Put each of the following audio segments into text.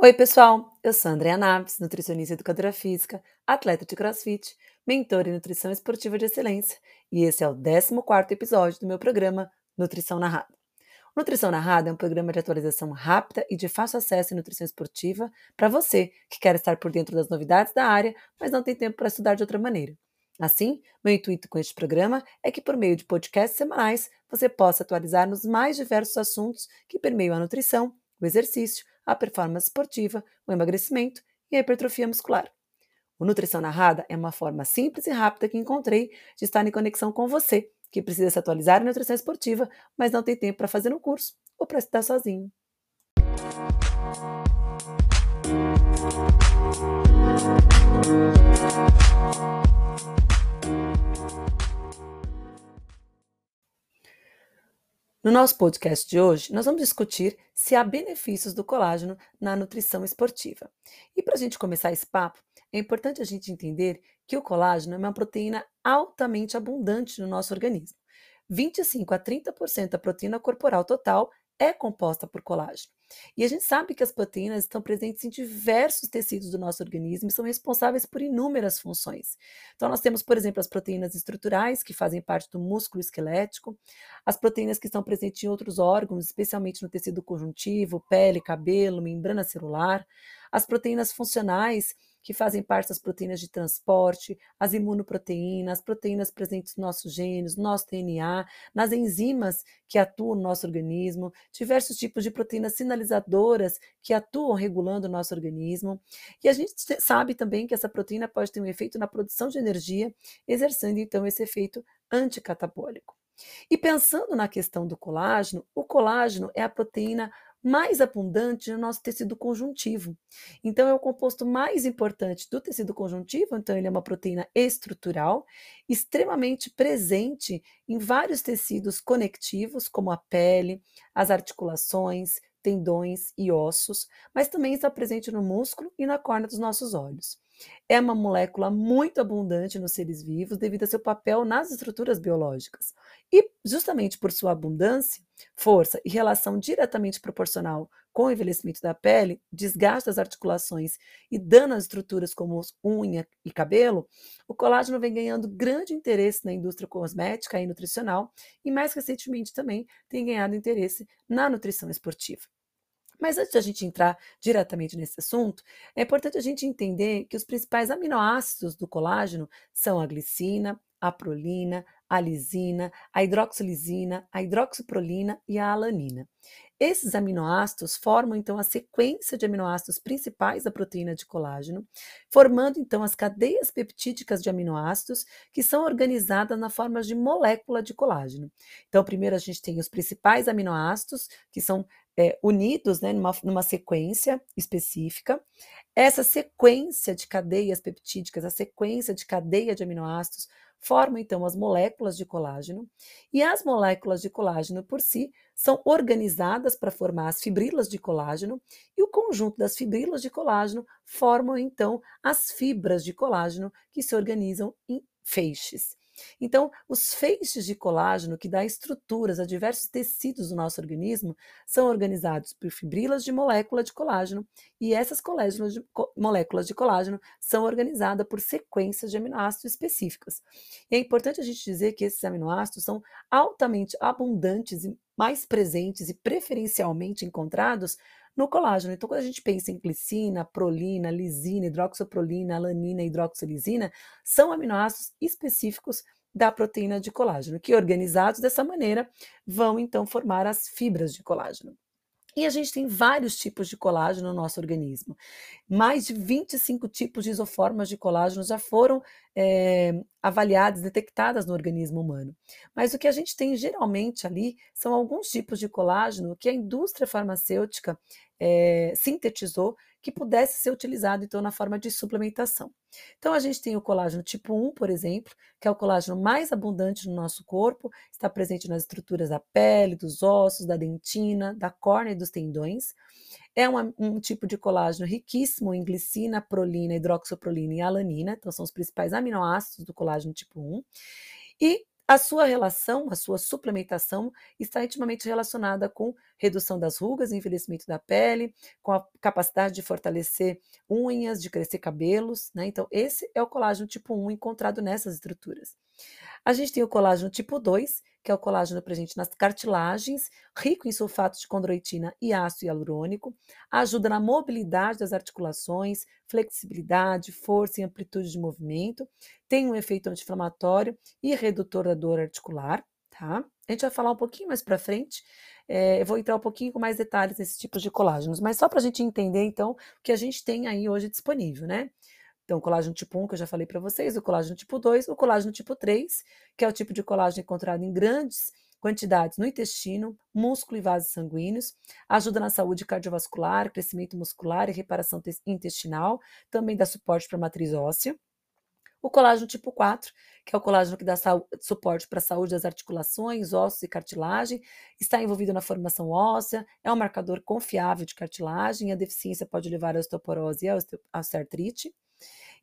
Oi, pessoal! Eu sou Andrea Naves, nutricionista e educadora física, atleta de crossfit, mentora em nutrição esportiva de excelência, e esse é o 14 episódio do meu programa Nutrição Narrada. Nutrição Narrada é um programa de atualização rápida e de fácil acesso em nutrição esportiva para você que quer estar por dentro das novidades da área, mas não tem tempo para estudar de outra maneira. Assim, meu intuito com este programa é que, por meio de podcasts semanais, você possa atualizar nos mais diversos assuntos que permeiam a nutrição, o exercício, a performance esportiva, o emagrecimento e a hipertrofia muscular. O Nutrição Narrada é uma forma simples e rápida que encontrei de estar em conexão com você, que precisa se atualizar em nutrição esportiva, mas não tem tempo para fazer um curso ou para estudar sozinho. No nosso podcast de hoje, nós vamos discutir se há benefícios do colágeno na nutrição esportiva. E para a gente começar esse papo, é importante a gente entender que o colágeno é uma proteína altamente abundante no nosso organismo. 25 a 30% da proteína corporal total é composta por colágeno. E a gente sabe que as proteínas estão presentes em diversos tecidos do nosso organismo e são responsáveis por inúmeras funções. Então, nós temos, por exemplo, as proteínas estruturais, que fazem parte do músculo esquelético, as proteínas que estão presentes em outros órgãos, especialmente no tecido conjuntivo, pele, cabelo, membrana celular, as proteínas funcionais, que fazem parte das proteínas de transporte, as imunoproteínas, as proteínas presentes nos nossos genes, no nosso DNA, nas enzimas que atuam no nosso organismo, diversos tipos de proteínas sinalizadoras que atuam regulando o nosso organismo. E a gente sabe também que essa proteína pode ter um efeito na produção de energia, exercendo então esse efeito anticatabólico. E pensando na questão do colágeno, o colágeno é a proteína mais abundante no nosso tecido conjuntivo. Então, é o composto mais importante do tecido conjuntivo, então, ele é uma proteína estrutural, extremamente presente em vários tecidos conectivos, como a pele, as articulações, tendões e ossos, mas também está presente no músculo e na córnea dos nossos olhos. É uma molécula muito abundante nos seres vivos devido a seu papel nas estruturas biológicas. E, justamente por sua abundância, força e relação diretamente proporcional com o envelhecimento da pele, desgaste das articulações e dano às estruturas como unha e cabelo, o colágeno vem ganhando grande interesse na indústria cosmética e nutricional e, mais recentemente, também tem ganhado interesse na nutrição esportiva. Mas antes de a gente entrar diretamente nesse assunto, é importante a gente entender que os principais aminoácidos do colágeno são a glicina, a prolina, a lisina, a hidroxilisina, a hidroxiprolina e a alanina. Esses aminoácidos formam então a sequência de aminoácidos principais da proteína de colágeno, formando então as cadeias peptídicas de aminoácidos que são organizadas na forma de molécula de colágeno. Então, primeiro a gente tem os principais aminoácidos, que são é, unidos né, numa, numa sequência específica. Essa sequência de cadeias peptídicas, a sequência de cadeia de aminoácidos, formam então as moléculas de colágeno, e as moléculas de colágeno por si são organizadas para formar as fibrilas de colágeno, e o conjunto das fibrilas de colágeno formam então as fibras de colágeno que se organizam em feixes. Então, os feixes de colágeno que dão estruturas a diversos tecidos do nosso organismo são organizados por fibrilas de molécula de colágeno e essas de, moléculas de colágeno são organizadas por sequências de aminoácidos específicas. E é importante a gente dizer que esses aminoácidos são altamente abundantes e mais presentes e preferencialmente encontrados no colágeno. Então, quando a gente pensa em glicina, prolina, lisina, hidroxoprolina, alanina hidroxilisina, são aminoácidos específicos da proteína de colágeno, que organizados dessa maneira vão então formar as fibras de colágeno. E a gente tem vários tipos de colágeno no nosso organismo. Mais de 25 tipos de isoformas de colágeno já foram é, avaliadas, detectadas no organismo humano. Mas o que a gente tem geralmente ali são alguns tipos de colágeno que a indústria farmacêutica é, sintetizou que pudesse ser utilizado então na forma de suplementação. Então a gente tem o colágeno tipo 1, por exemplo, que é o colágeno mais abundante no nosso corpo, está presente nas estruturas da pele, dos ossos, da dentina, da córnea e dos tendões. É um tipo de colágeno riquíssimo em glicina, prolina, hidroxoprolina e alanina, então são os principais aminoácidos do colágeno tipo 1. E a sua relação, a sua suplementação está intimamente relacionada com redução das rugas, envelhecimento da pele, com a capacidade de fortalecer unhas, de crescer cabelos, né? Então, esse é o colágeno tipo 1 encontrado nessas estruturas. A gente tem o colágeno tipo 2, que é o colágeno presente nas cartilagens, rico em sulfato de condroitina e ácido hialurônico, ajuda na mobilidade das articulações, flexibilidade, força e amplitude de movimento, tem um efeito anti-inflamatório e redutor da dor articular, tá? A gente vai falar um pouquinho mais para frente, é, eu vou entrar um pouquinho com mais detalhes nesses tipos de colágenos, mas só para a gente entender, então, o que a gente tem aí hoje disponível, né? Então, o colágeno tipo 1, que eu já falei para vocês, o colágeno tipo 2, o colágeno tipo 3, que é o tipo de colágeno encontrado em grandes quantidades no intestino, músculo e vasos sanguíneos, ajuda na saúde cardiovascular, crescimento muscular e reparação intestinal, também dá suporte para a matriz óssea. O colágeno tipo 4, que é o colágeno que dá suporte para a saúde das articulações, ossos e cartilagem, está envolvido na formação óssea, é um marcador confiável de cartilagem, a deficiência pode levar à osteoporose e à osteoartrite.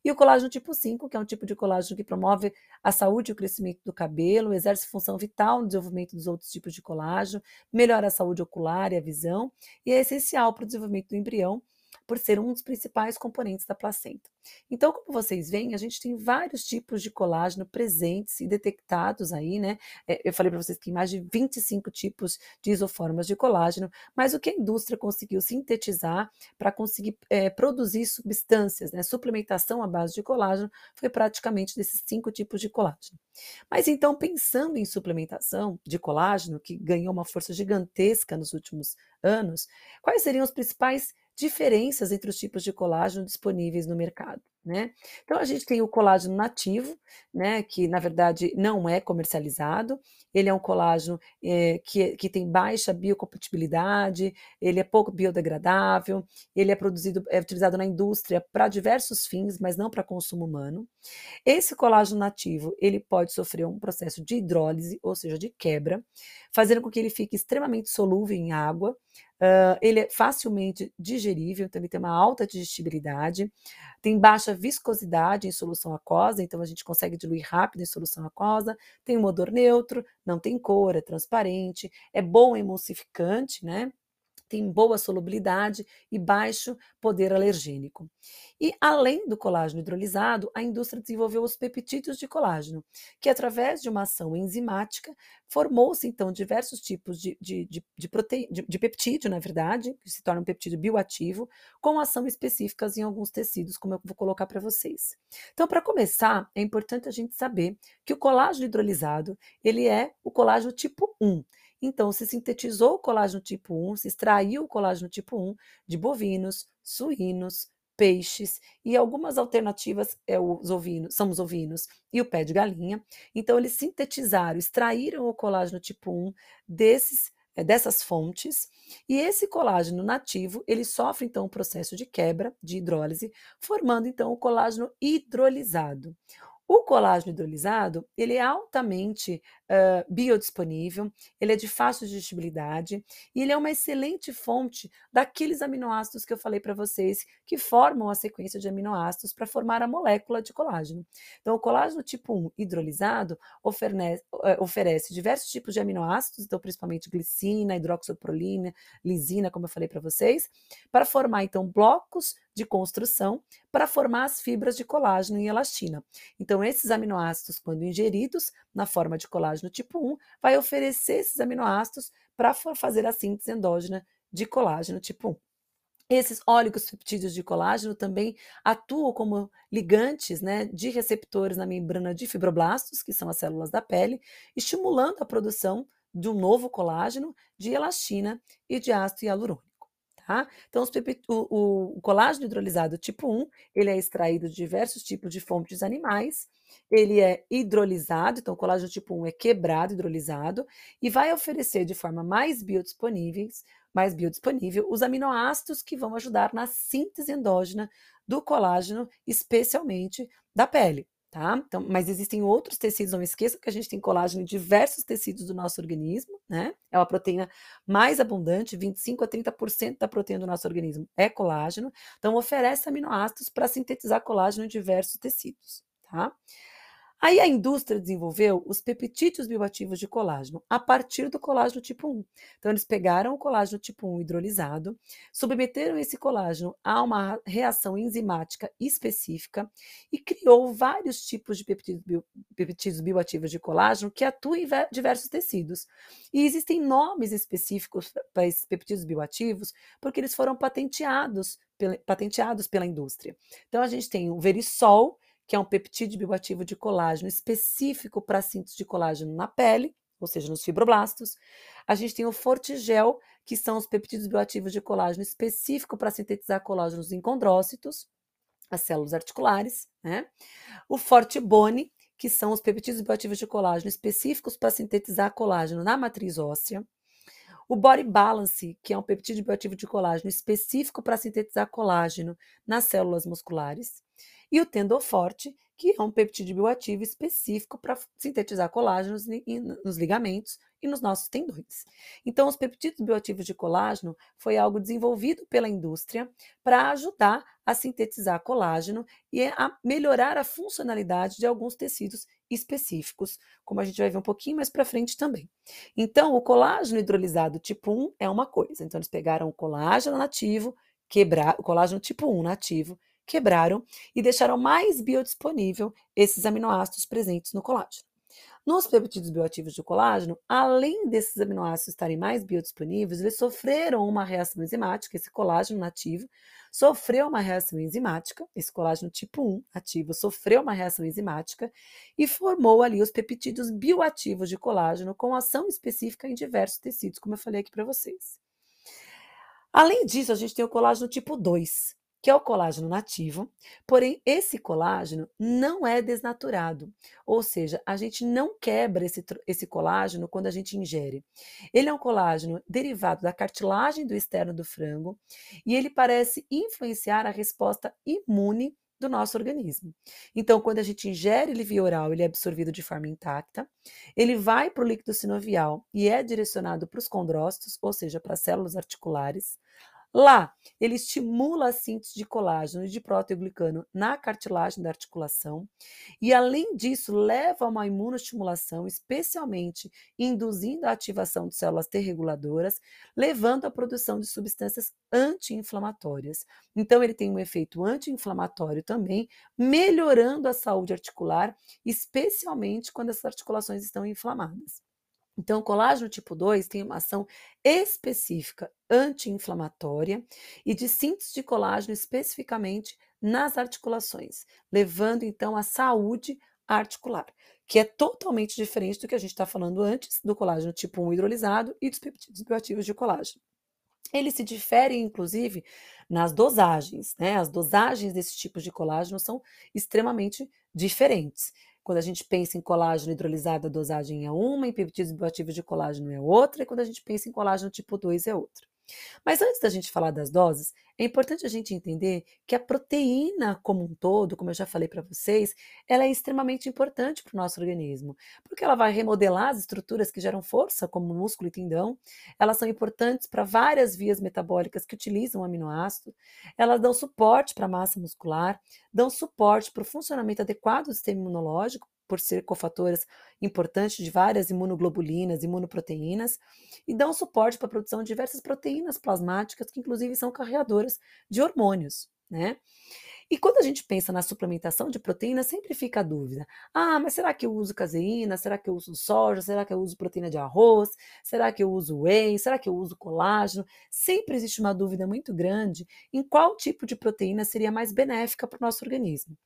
E o colágeno tipo 5, que é um tipo de colágeno que promove a saúde e o crescimento do cabelo, exerce função vital no desenvolvimento dos outros tipos de colágeno, melhora a saúde ocular e a visão, e é essencial para o desenvolvimento do embrião por ser um dos principais componentes da placenta. Então, como vocês veem, a gente tem vários tipos de colágeno presentes e detectados aí, né? É, eu falei para vocês que tem mais de 25 tipos de isoformas de colágeno, mas o que a indústria conseguiu sintetizar para conseguir é, produzir substâncias, né? Suplementação à base de colágeno foi praticamente desses cinco tipos de colágeno. Mas então, pensando em suplementação de colágeno, que ganhou uma força gigantesca nos últimos anos, quais seriam os principais diferenças entre os tipos de colágeno disponíveis no mercado. Né? Então a gente tem o colágeno nativo, né, que na verdade não é comercializado. Ele é um colágeno é, que, que tem baixa biocompatibilidade, ele é pouco biodegradável, ele é produzido, é utilizado na indústria para diversos fins, mas não para consumo humano. Esse colágeno nativo ele pode sofrer um processo de hidrólise, ou seja, de quebra, fazendo com que ele fique extremamente solúvel em água, Uh, ele é facilmente digerível, então ele tem uma alta digestibilidade, tem baixa viscosidade em solução aquosa, então a gente consegue diluir rápido em solução aquosa, tem um odor neutro, não tem cor, é transparente, é bom emulsificante, né? Tem boa solubilidade e baixo poder alergênico. E além do colágeno hidrolisado, a indústria desenvolveu os peptídeos de colágeno, que através de uma ação enzimática formou-se então diversos tipos de, de, de, de, prote... de, de peptídeo, na verdade, que se torna um peptídeo bioativo, com ação específicas em alguns tecidos, como eu vou colocar para vocês. Então, para começar, é importante a gente saber que o colágeno hidrolisado, ele é o colágeno tipo 1. Então, se sintetizou o colágeno tipo 1, se extraiu o colágeno tipo 1 de bovinos, suínos, peixes e algumas alternativas é os ovinos, são os ovinos e o pé de galinha. Então, eles sintetizaram, extraíram o colágeno tipo 1 desses é, dessas fontes, e esse colágeno nativo, ele sofre então um processo de quebra, de hidrólise, formando então o colágeno hidrolisado. O colágeno hidrolisado, ele é altamente uh, biodisponível, ele é de fácil digestibilidade e ele é uma excelente fonte daqueles aminoácidos que eu falei para vocês, que formam a sequência de aminoácidos para formar a molécula de colágeno. Então, o colágeno tipo 1 hidrolisado oferece, uh, oferece diversos tipos de aminoácidos, então principalmente glicina, hidroxoprolina, lisina, como eu falei para vocês, para formar então blocos de construção para formar as fibras de colágeno e elastina. Então, esses aminoácidos, quando ingeridos na forma de colágeno tipo 1, vai oferecer esses aminoácidos para fazer a síntese endógena de colágeno tipo 1. Esses oligopeptídeos de colágeno também atuam como ligantes né, de receptores na membrana de fibroblastos, que são as células da pele, estimulando a produção de um novo colágeno, de elastina e de ácido hialurônico. Tá? Então, o, o, colágeno hidrolisado tipo 1, ele é extraído de diversos tipos de fontes animais, ele é hidrolisado, então o colágeno tipo 1 é quebrado, hidrolisado, e vai oferecer de forma mais biodisponíveis, mais biodisponível, os aminoácidos que vão ajudar na síntese endógena do colágeno, especialmente da pele tá? Então, mas existem outros tecidos, não esqueça que a gente tem colágeno em diversos tecidos do nosso organismo, né? É uma proteína mais abundante, 25 a 30% da proteína do nosso organismo é colágeno, então oferece aminoácidos para sintetizar colágeno em diversos tecidos, tá? Aí a indústria desenvolveu os peptídeos bioativos de colágeno a partir do colágeno tipo 1. Então, eles pegaram o colágeno tipo 1 hidrolisado, submeteram esse colágeno a uma reação enzimática específica e criou vários tipos de peptídeos, bio, peptídeos bioativos de colágeno que atuam em diversos tecidos. E existem nomes específicos para esses peptídeos bioativos porque eles foram patenteados, patenteados pela indústria. Então, a gente tem o verisol, que é um peptídeo bioativo de colágeno específico para síntese de colágeno na pele, ou seja, nos fibroblastos. A gente tem o Fortigel, que são os peptídeos bioativos de colágeno específico para sintetizar colágenos em condrócitos, as células articulares, né? O Fortibone, que são os peptídeos bioativos de colágeno específicos para sintetizar colágeno na matriz óssea. O Body Balance, que é um peptídeo bioativo de colágeno específico para sintetizar colágeno nas células musculares e o tendoforte, que é um peptídeo bioativo específico para sintetizar colágeno nos ligamentos e nos nossos tendões. Então, os peptídeos bioativos de colágeno foi algo desenvolvido pela indústria para ajudar a sintetizar colágeno e a melhorar a funcionalidade de alguns tecidos específicos, como a gente vai ver um pouquinho mais para frente também. Então, o colágeno hidrolisado tipo 1 é uma coisa. Então, eles pegaram o colágeno nativo, quebrar o colágeno tipo 1 nativo, quebraram e deixaram mais biodisponível esses aminoácidos presentes no colágeno. Nos peptídeos bioativos de colágeno, além desses aminoácidos estarem mais biodisponíveis, eles sofreram uma reação enzimática, esse colágeno nativo sofreu uma reação enzimática, esse colágeno tipo 1 ativo sofreu uma reação enzimática e formou ali os peptídeos bioativos de colágeno com ação específica em diversos tecidos, como eu falei aqui para vocês. Além disso, a gente tem o colágeno tipo 2, que é o colágeno nativo, porém esse colágeno não é desnaturado, ou seja, a gente não quebra esse, esse colágeno quando a gente ingere. Ele é um colágeno derivado da cartilagem do externo do frango e ele parece influenciar a resposta imune do nosso organismo. Então, quando a gente ingere ele via oral, ele é absorvido de forma intacta, ele vai para o líquido sinovial e é direcionado para os condrócitos, ou seja, para as células articulares. Lá, ele estimula a síntese de colágeno e de proteoglicano na cartilagem da articulação e, além disso, leva a uma imunoestimulação, especialmente induzindo a ativação de células T reguladoras, levando à produção de substâncias anti-inflamatórias. Então, ele tem um efeito anti-inflamatório também, melhorando a saúde articular, especialmente quando as articulações estão inflamadas. Então, o colágeno tipo 2 tem uma ação específica anti-inflamatória e de síntese de colágeno especificamente nas articulações, levando então à saúde articular, que é totalmente diferente do que a gente está falando antes do colágeno tipo 1 hidrolisado e dos peptídeos bioativos de colágeno. Eles se diferem, inclusive, nas dosagens, né? As dosagens desses tipos de colágeno são extremamente diferentes. Quando a gente pensa em colágeno hidrolisado, a dosagem é uma, em peptídeos bioativos de colágeno é outra, e quando a gente pensa em colágeno tipo 2 é outra. Mas antes da gente falar das doses, é importante a gente entender que a proteína como um todo, como eu já falei para vocês, ela é extremamente importante para o nosso organismo, porque ela vai remodelar as estruturas que geram força, como músculo e tendão. Elas são importantes para várias vias metabólicas que utilizam aminoácido. Elas dão suporte para a massa muscular, dão suporte para o funcionamento adequado do sistema imunológico, por ser cofatoras importantes de várias imunoglobulinas, imunoproteínas, e dão suporte para a produção de diversas proteínas plasmáticas, que inclusive são carreadoras de hormônios, né? E quando a gente pensa na suplementação de proteína, sempre fica a dúvida: ah, mas será que eu uso caseína? Será que eu uso soja? Será que eu uso proteína de arroz? Será que eu uso whey? Será que eu uso colágeno? Sempre existe uma dúvida muito grande em qual tipo de proteína seria mais benéfica para o nosso organismo.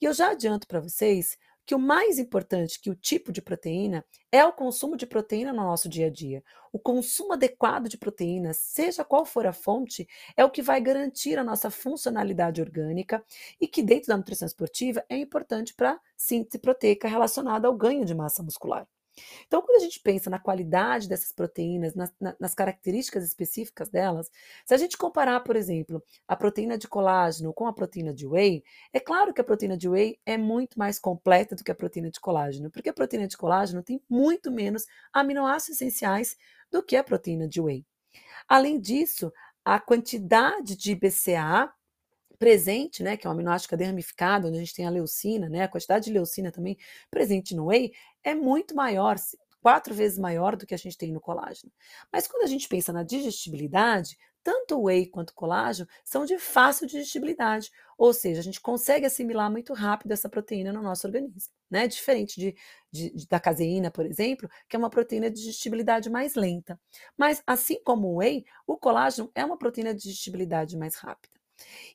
E eu já adianto para vocês que o mais importante que o tipo de proteína é o consumo de proteína no nosso dia a dia. O consumo adequado de proteína, seja qual for a fonte, é o que vai garantir a nossa funcionalidade orgânica e que dentro da nutrição esportiva é importante para a síntese proteica relacionada ao ganho de massa muscular. Então, quando a gente pensa na qualidade dessas proteínas, nas, nas, características específicas delas, se a gente comparar, por exemplo, a proteína de colágeno com a proteína de whey, é claro que a proteína de whey é muito mais completa do que a proteína de colágeno, porque a proteína de colágeno tem muito menos aminoácidos essenciais do que a proteína de whey. Além disso, a quantidade de BCA presente, né, que é um aminoácido cadeia ramificada, onde a gente tem a leucina, né, a quantidade de leucina também presente no whey é muito maior, quatro vezes maior do que a gente tem no colágeno. Mas quando a gente pensa na digestibilidade, tanto o whey quanto o colágeno são de fácil digestibilidade, ou seja, a gente consegue assimilar muito rápido essa proteína no nosso organismo, né? Diferente de, de, de, da caseína, por exemplo, que é uma proteína de digestibilidade mais lenta. Mas, assim como o whey, o colágeno é uma proteína de digestibilidade mais rápida.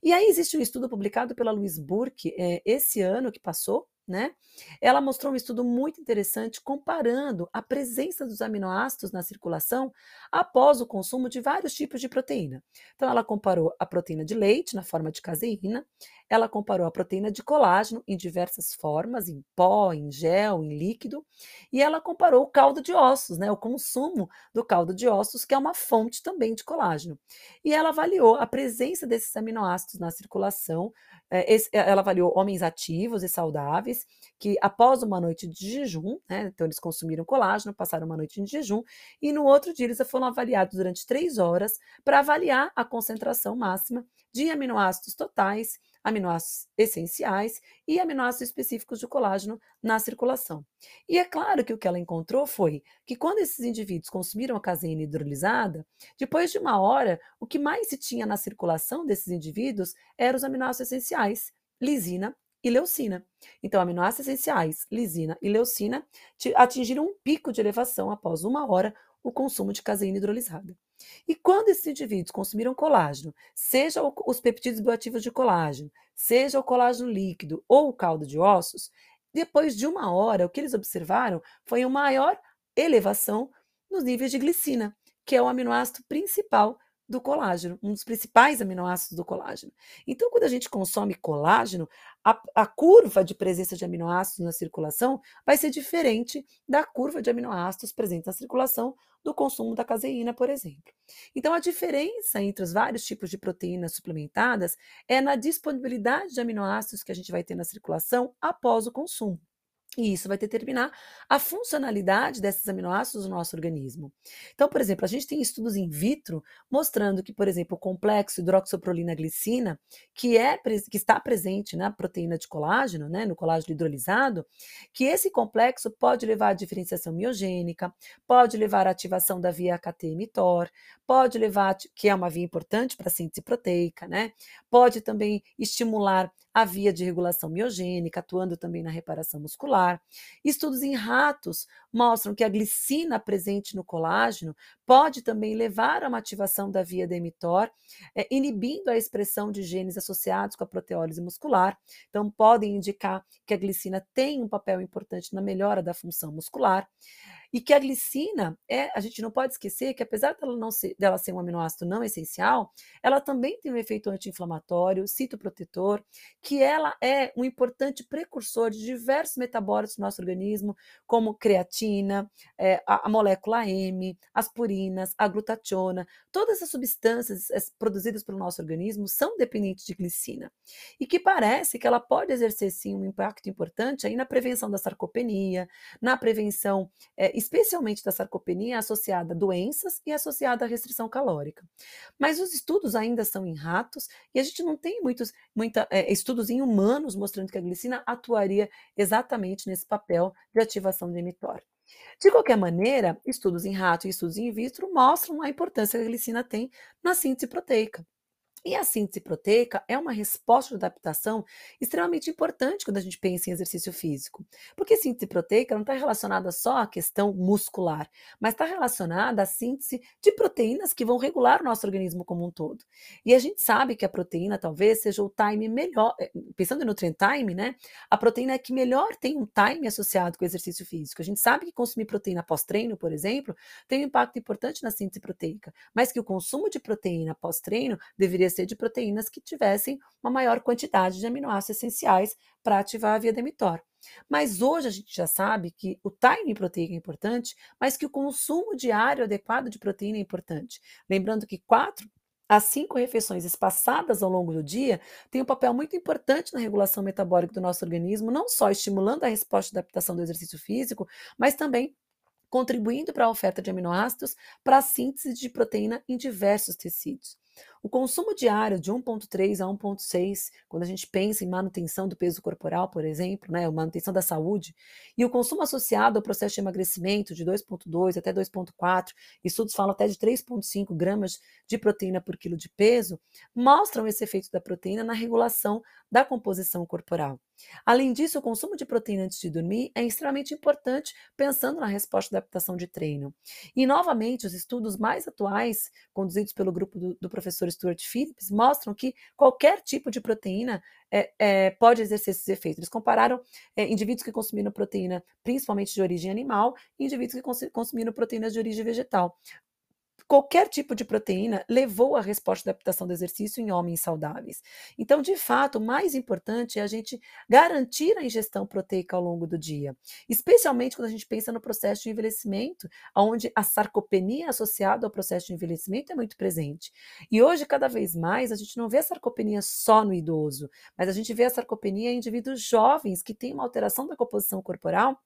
E aí existe um estudo publicado pela Louise Burke é, esse ano que passou, né? Ela mostrou um estudo muito interessante comparando a presença dos aminoácidos na circulação após o consumo de vários tipos de proteína. Então, ela comparou a proteína de leite na forma de caseína, ela comparou a proteína de colágeno em diversas formas, em pó, em gel, em líquido, e ela comparou o caldo de ossos, né, o consumo do caldo de ossos, que é uma fonte também de colágeno. E ela avaliou a presença desses aminoácidos na circulação esse, é, ela avaliou homens ativos e saudáveis que, após uma noite de jejum, né, então eles consumiram colágeno, passaram uma noite de jejum, e no outro dia eles foram avaliados durante três horas para avaliar a concentração máxima de aminoácidos totais aminoácidos essenciais e aminoácidos específicos de colágeno na circulação. E é claro que o que ela encontrou foi que quando esses indivíduos consumiram a caseína hidrolisada, depois de uma hora, o que mais se tinha na circulação desses indivíduos eram os aminoácidos essenciais, lisina e leucina. Então, aminoácidos essenciais, lisina e leucina atingiram um pico de elevação após uma hora o consumo de caseína hidrolisada. E quando esses indivíduos consumiram colágeno, seja os peptídeos bioativos de colágeno, seja o colágeno líquido ou o caldo de ossos, depois de uma hora, o que eles observaram foi uma maior elevação nos níveis de glicina, que é o aminoácido principal do colágeno, um dos principais aminoácidos do colágeno. Então, quando a gente consome colágeno, a, a, curva de presença de aminoácidos na circulação vai ser diferente da curva de aminoácidos presentes na circulação do consumo da caseína, por exemplo. Então, a diferença entre os vários tipos de proteínas suplementadas é na disponibilidade de aminoácidos que a gente vai ter na circulação após o consumo. E isso vai determinar a funcionalidade desses aminoácidos no nosso organismo. Então, por exemplo, a gente tem estudos in vitro mostrando que, por exemplo, o complexo hidroxoprolina-glicina, que, é, que está presente na proteína de colágeno, né, no colágeno hidrolisado, que esse complexo pode levar à diferenciação miogênica, pode levar à ativação da via AKT-mTOR, pode levar, que é uma via importante para a síntese proteica, né, pode também estimular a via de regulação miogênica, atuando também na reparação muscular. Estudos em ratos mostram que a glicina presente no colágeno pode também levar a uma ativação da via da mTOR, é, inibindo a expressão de genes associados com a proteólise muscular. Então, podem indicar que a glicina tem um papel importante na melhora da função muscular. E que a glicina, é, a gente não pode esquecer que apesar dela, não ser, dela ser um aminoácido não essencial, ela também tem um efeito anti-inflamatório, citoprotetor, que ela é um importante precursor de diversos metabólitos do nosso organismo, como creatina, é, a, a, molécula M, as purinas, a glutationa, todas essas substâncias produzidas pelo nosso organismo são dependentes de glicina. E que parece que ela pode exercer sim um impacto importante aí na prevenção da sarcopenia, na prevenção é, especialmente da sarcopenia associada a doenças e associada à restrição calórica. Mas os estudos ainda são em ratos e a gente não tem muitos muita, é, estudos em humanos mostrando que a glicina atuaria exatamente nesse papel de ativação de mTOR. De qualquer maneira, estudos em rato e estudos in vitro mostram a importância que a glicina tem na síntese proteica. E a síntese proteica é uma resposta de adaptação extremamente importante quando a gente pensa em exercício físico. Porque síntese proteica não está relacionada só à questão muscular, mas está relacionada à síntese de proteínas que vão regular o nosso organismo como um todo. E a gente sabe que a proteína talvez seja o time melhor, eh, pensando no trend time, né? A proteína é que melhor tem um time associado com o exercício físico. A gente sabe que consumir proteína pós-treino, por exemplo, tem um impacto importante na síntese proteica, mas que o consumo de proteína pós-treino deveria de proteínas que tivessem uma maior quantidade de aminoácidos essenciais para ativar a via demitor. Mas hoje a gente já sabe que o timing proteico é importante, mas que o consumo diário adequado de proteína é importante. Lembrando que quatro as cinco refeições espaçadas ao longo do dia têm um papel muito importante na regulação metabólica do nosso organismo, não só estimulando a resposta de adaptação do exercício físico, mas também contribuindo para a oferta de aminoácidos para a síntese de proteína em diversos tecidos. O consumo diário de 1,3 a 1,6, quando a gente pensa em manutenção do peso corporal, por exemplo, né, manutenção da saúde, e o consumo associado ao processo de emagrecimento de 2,2 até 2,4, estudos falam até de 3,5 gramas de proteína por quilo de peso, mostram esse efeito da proteína na regulação da composição corporal. Além disso, o consumo de proteína antes de dormir é extremamente importante pensando na resposta da adaptação de treino. E, novamente, os estudos mais atuais, conduzidos pelo grupo do, do professor Stuart Phillips, mostram que qualquer tipo de proteína é, é, pode exercer esses efeitos. Eles compararam é, indivíduos que consumiram proteína principalmente de origem animal e indivíduos que consumiram proteínas de origem vegetal qualquer tipo de proteína levou à resposta de adaptação do exercício em homens saudáveis. Então, de fato, o mais importante é a gente garantir a ingestão proteica ao longo do dia, especialmente quando a gente pensa no processo de envelhecimento, onde a sarcopenia associada ao processo de envelhecimento é muito presente. E hoje, cada vez mais, a gente não vê a sarcopenia só no idoso, mas a gente vê a sarcopenia em indivíduos jovens que têm uma alteração da composição corporal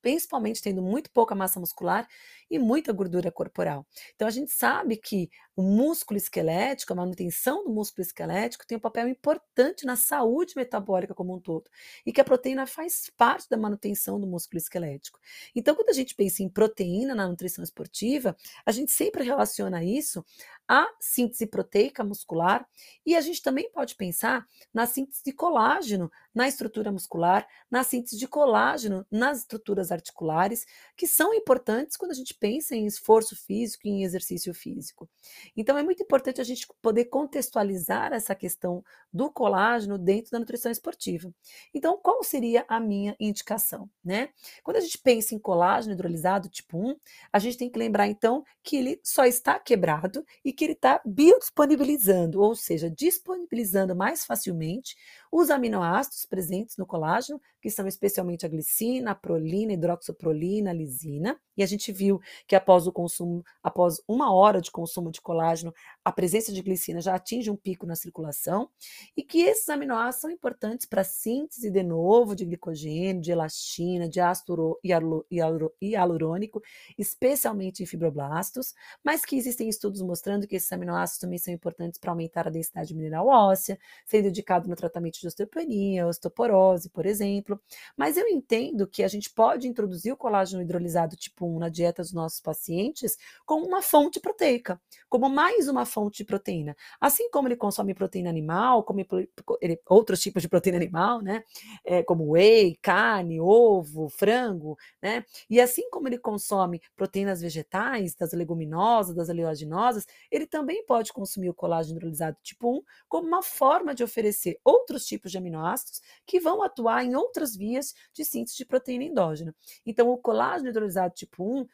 principalmente tendo muito pouca massa muscular e muita gordura corporal. Então a gente sabe que o músculo esquelético, a manutenção do músculo esquelético tem um papel importante na saúde metabólica como um todo e que a proteína faz parte da manutenção do músculo esquelético. Então quando a gente pensa em proteína na nutrição esportiva, a gente sempre relaciona isso à síntese proteica muscular e a gente também pode pensar na síntese de colágeno na estrutura muscular, na síntese de colágeno nas estruturas articulares, que são importantes quando a gente pensa em esforço físico e em exercício físico. Então, é muito importante a gente poder contextualizar essa questão do colágeno dentro da nutrição esportiva. Então, qual seria a minha indicação? Né? Quando a gente pensa em colágeno hidrolisado tipo 1, a gente tem que lembrar, então, que ele só está quebrado e que ele está biodisponibilizando, ou seja, disponibilizando mais facilmente os aminoácidos presentes no colágeno, que são especialmente a glicina, a prolina, a hidroxoprolina, a lisina. E a gente viu que após o consumo, após uma hora de consumo de colágeno, a presença de glicina já atinge um pico na circulação e que esses aminoácidos são importantes para a síntese de novo de glicogênio, de elastina, de ácido hialurônico, especialmente em fibroblastos, mas que existem estudos mostrando que esses aminoácidos também são importantes para aumentar a densidade mineral óssea, sendo indicado no tratamento de osteopenia, osteoporose, por exemplo. Mas eu entendo que a gente pode introduzir o colágeno hidrolisado tipo 1 na dieta dos nossos pacientes como uma fonte proteica, como mais uma fonte de proteína. Assim como ele consome proteína animal, como ele, outros tipos de proteína animal, né? É, como whey, carne, ovo, frango, né? E assim como ele consome proteínas vegetais, das leguminosas, das oleaginosas, ele também pode consumir o colágeno hidrolisado tipo 1 como uma forma de oferecer outros tipos de aminoácidos que vão atuar em outras vias de síntese de proteína endógena. Então, o colágeno hidrolisado tipo 1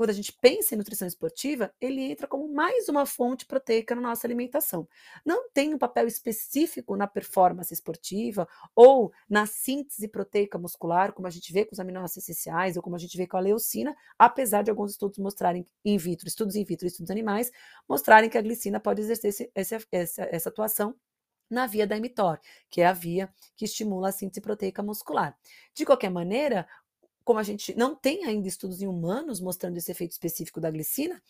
quando a gente pensa em nutrição esportiva, ele entra como mais uma fonte proteica na nossa alimentação. Não tem um papel específico na performance esportiva ou na síntese proteica muscular, como a gente vê com os aminoácidos essenciais ou como a gente vê com a leucina, apesar de alguns estudos mostrarem in vitro, estudos in vitro estudos animais, mostrarem que a glicina pode exercer esse, essa, essa atuação na via da mTOR, que é a via que estimula a síntese proteica muscular. De qualquer maneira, como a gente não tem ainda estudos em humanos mostrando esse efeito específico da glicina,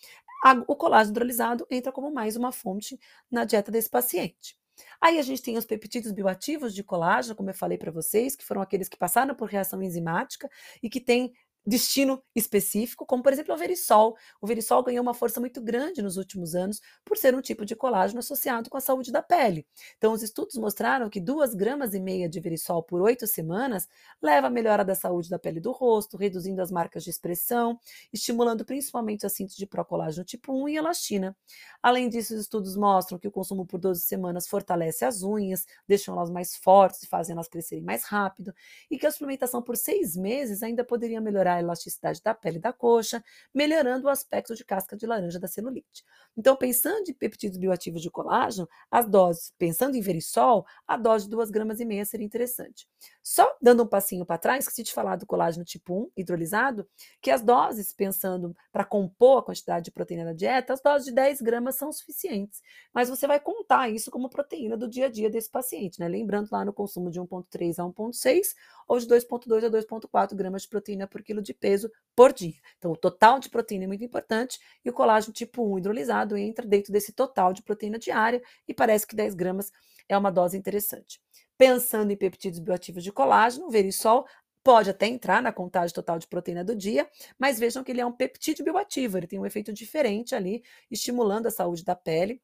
a, o colágeno hidrolisado entra como mais uma fonte na dieta desse paciente. Aí a gente tem os peptídeos bioativos de colágeno, como eu falei para vocês, que foram aqueles que passaram por reação enzimática e que têm destino específico, como por exemplo o verisol. O verisol ganhou uma força muito grande nos últimos anos por ser um tipo de colágeno associado com a saúde da pele. Então, os estudos mostraram que duas gramas e meia de verisol por oito semanas leva à melhora da saúde da pele do rosto, reduzindo as marcas de expressão, estimulando principalmente a síntese de procolágeno tipo 1 e elastina. Além disso, os estudos mostram que o consumo por 12 semanas fortalece as unhas, deixam elas mais fortes e fazem elas crescerem mais rápido, e que a suplementação por seis meses ainda poderia melhorar melhorar a elasticidade da pele da coxa, melhorando o aspecto de casca de laranja da celulite. Então, pensando em peptídeos bioativos de colágeno, as doses, pensando em verisol, a dose de 2 gramas e meia seria interessante. Só dando um passinho para trás, esqueci de falar do colágeno tipo 1 hidrolisado, que as doses, pensando para compor a quantidade de proteína da dieta, as doses de 10 gramas são suficientes. Mas você vai contar isso como proteína do dia a dia desse paciente, né? Lembrando lá no consumo de 1,3 a 1,6 ou de 2,2 a 2,4 gramas de proteína por quilo de peso por dia. Então, o total de proteína é muito importante e o colágeno tipo 1 hidrolisado entra dentro desse total de proteína diária e parece que 10 gramas é uma dose interessante. Pensando em peptídeos bioativos de colágeno, o verisol pode até entrar na contagem total de proteína do dia, mas vejam que ele é um peptídeo bioativo, ele tem um efeito diferente ali, estimulando a saúde da pele,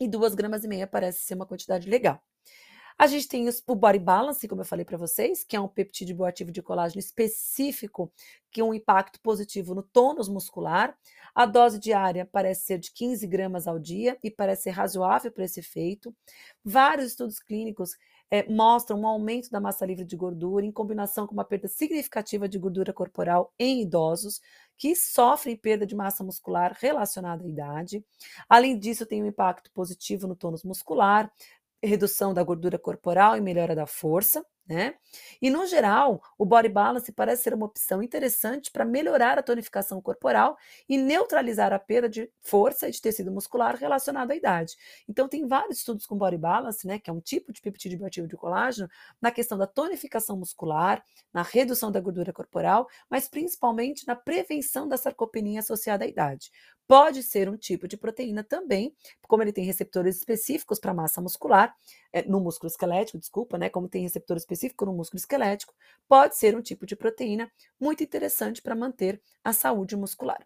e 2 gramas e meia parece ser uma quantidade legal. A gente tem o Body Balance, como eu falei para vocês, que é um peptídeo bioativo de colágeno específico, que tem um impacto positivo no tônus muscular. A dose diária parece ser de 15 gramas ao dia e parece ser razoável para esse efeito. Vários estudos clínicos é, mostram um aumento da massa livre de gordura em combinação com uma perda significativa de gordura corporal em idosos que sofrem perda de massa muscular relacionada à idade. Além disso, tem um impacto positivo no tônus muscular, redução da gordura corporal e melhora da força, né? E no geral, o body balance parece ser uma opção interessante para melhorar a tonificação corporal e neutralizar a perda de força e de tecido muscular relacionado à idade. Então tem vários estudos com body balance, né, que é um tipo de peptídeo bioativo de colágeno, na questão da tonificação muscular, na redução da gordura corporal, mas principalmente na prevenção da sarcopenia associada à idade. Pode ser um tipo de proteína também, como ele tem receptores específicos para massa muscular, é, no músculo esquelético, desculpa, né? Como tem receptor específico no músculo esquelético, pode ser um tipo de proteína muito interessante para manter a saúde muscular.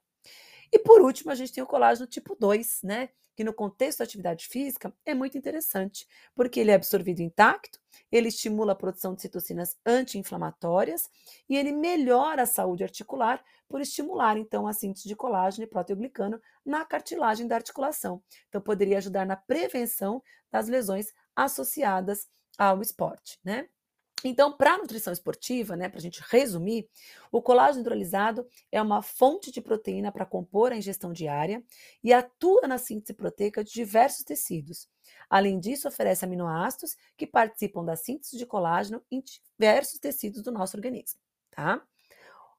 E por último, a gente tem o colágeno tipo 2, né? que no contexto da atividade física é muito interessante, porque ele é absorvido intacto, ele estimula a produção de citocinas anti-inflamatórias e ele melhora a saúde articular por estimular então a síntese de colágeno e proteoglicano na cartilagem da articulação. Então poderia ajudar na prevenção das lesões associadas ao esporte, né? Então, para a nutrição esportiva, né, para a gente resumir, o colágeno hidrolisado é uma fonte de proteína para compor a ingestão diária e atua na síntese proteica de diversos tecidos. Além disso, oferece aminoácidos que participam da síntese de colágeno em diversos tecidos do nosso organismo, tá?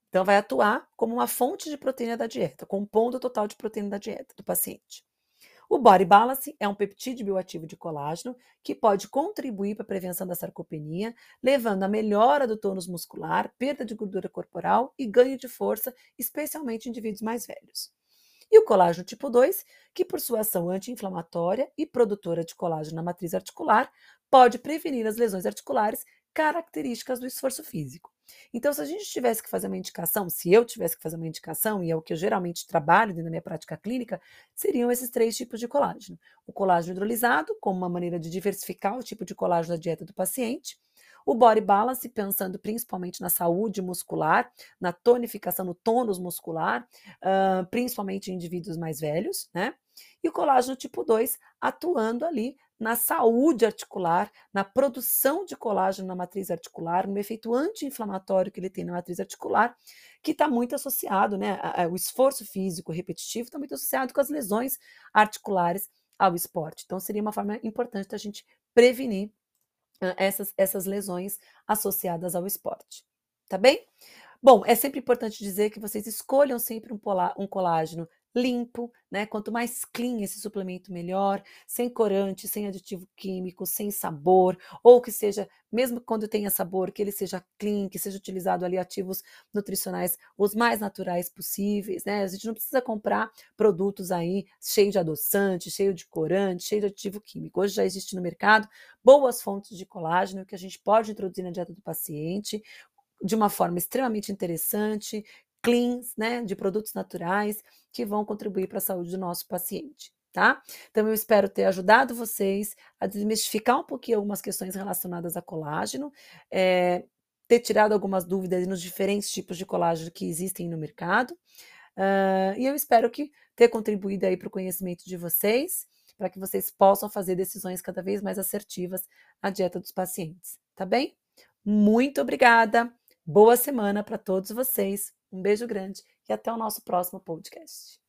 Então, vai atuar como uma fonte de proteína da dieta, compondo o total de proteína da dieta do paciente. O Body Balance é um peptídeo bioativo de colágeno que pode contribuir para a prevenção da sarcopenia, levando à melhora do tônus muscular, perda de gordura corporal e ganho de força, especialmente em indivíduos mais velhos. E o colágeno tipo 2, que por sua ação anti-inflamatória e produtora de colágeno na matriz articular, pode prevenir as lesões articulares características do esforço físico. Então, se a gente tivesse que fazer uma indicação, se eu tivesse que fazer uma indicação, e é o que eu geralmente trabalho da minha prática clínica, seriam esses três tipos de colágeno. O colágeno hidrolisado, como uma maneira de diversificar o tipo de colágeno da dieta do paciente. O body balance, pensando principalmente na saúde muscular, na tonificação, no tônus muscular, uh, principalmente em indivíduos mais velhos, né? E o colágeno tipo 2 atuando ali na saúde articular, na produção de colágeno na matriz articular, no efeito anti-inflamatório que ele tem na matriz articular, que está muito associado, né? O esforço físico repetitivo está muito associado com as lesões articulares ao esporte. Então, seria uma forma importante da gente prevenir essas, essas lesões associadas ao esporte. Tá bem? Bom, é sempre importante dizer que vocês escolham sempre um, um colágeno limpo, né? Quanto mais clean esse suplemento, melhor, sem corante, sem aditivo químico, sem sabor, ou que seja, mesmo quando tenha sabor, que ele seja clean, que seja utilizado ali ativos nutricionais os mais naturais possíveis, né? A gente não precisa comprar produtos aí cheio de adoçante, cheio de corante, cheio de aditivo químico. Hoje já existe no mercado boas fontes de colágeno que a gente pode introduzir na dieta do paciente de uma forma extremamente interessante, cleans, né, de produtos naturais que vão contribuir para a saúde do nosso paciente. Tá? Então, eu espero ter ajudado vocês a desmistificar um pouquinho algumas questões relacionadas a colágeno, é, ter tirado algumas dúvidas nos diferentes tipos de colágeno que existem no mercado. Uh, e eu espero que ter contribuído aí para o conhecimento de vocês, para que vocês possam fazer decisões cada vez mais assertivas na dieta dos pacientes, tá bem? Muito obrigada, boa semana para todos vocês. Um beijo grande e até o nosso próximo podcast.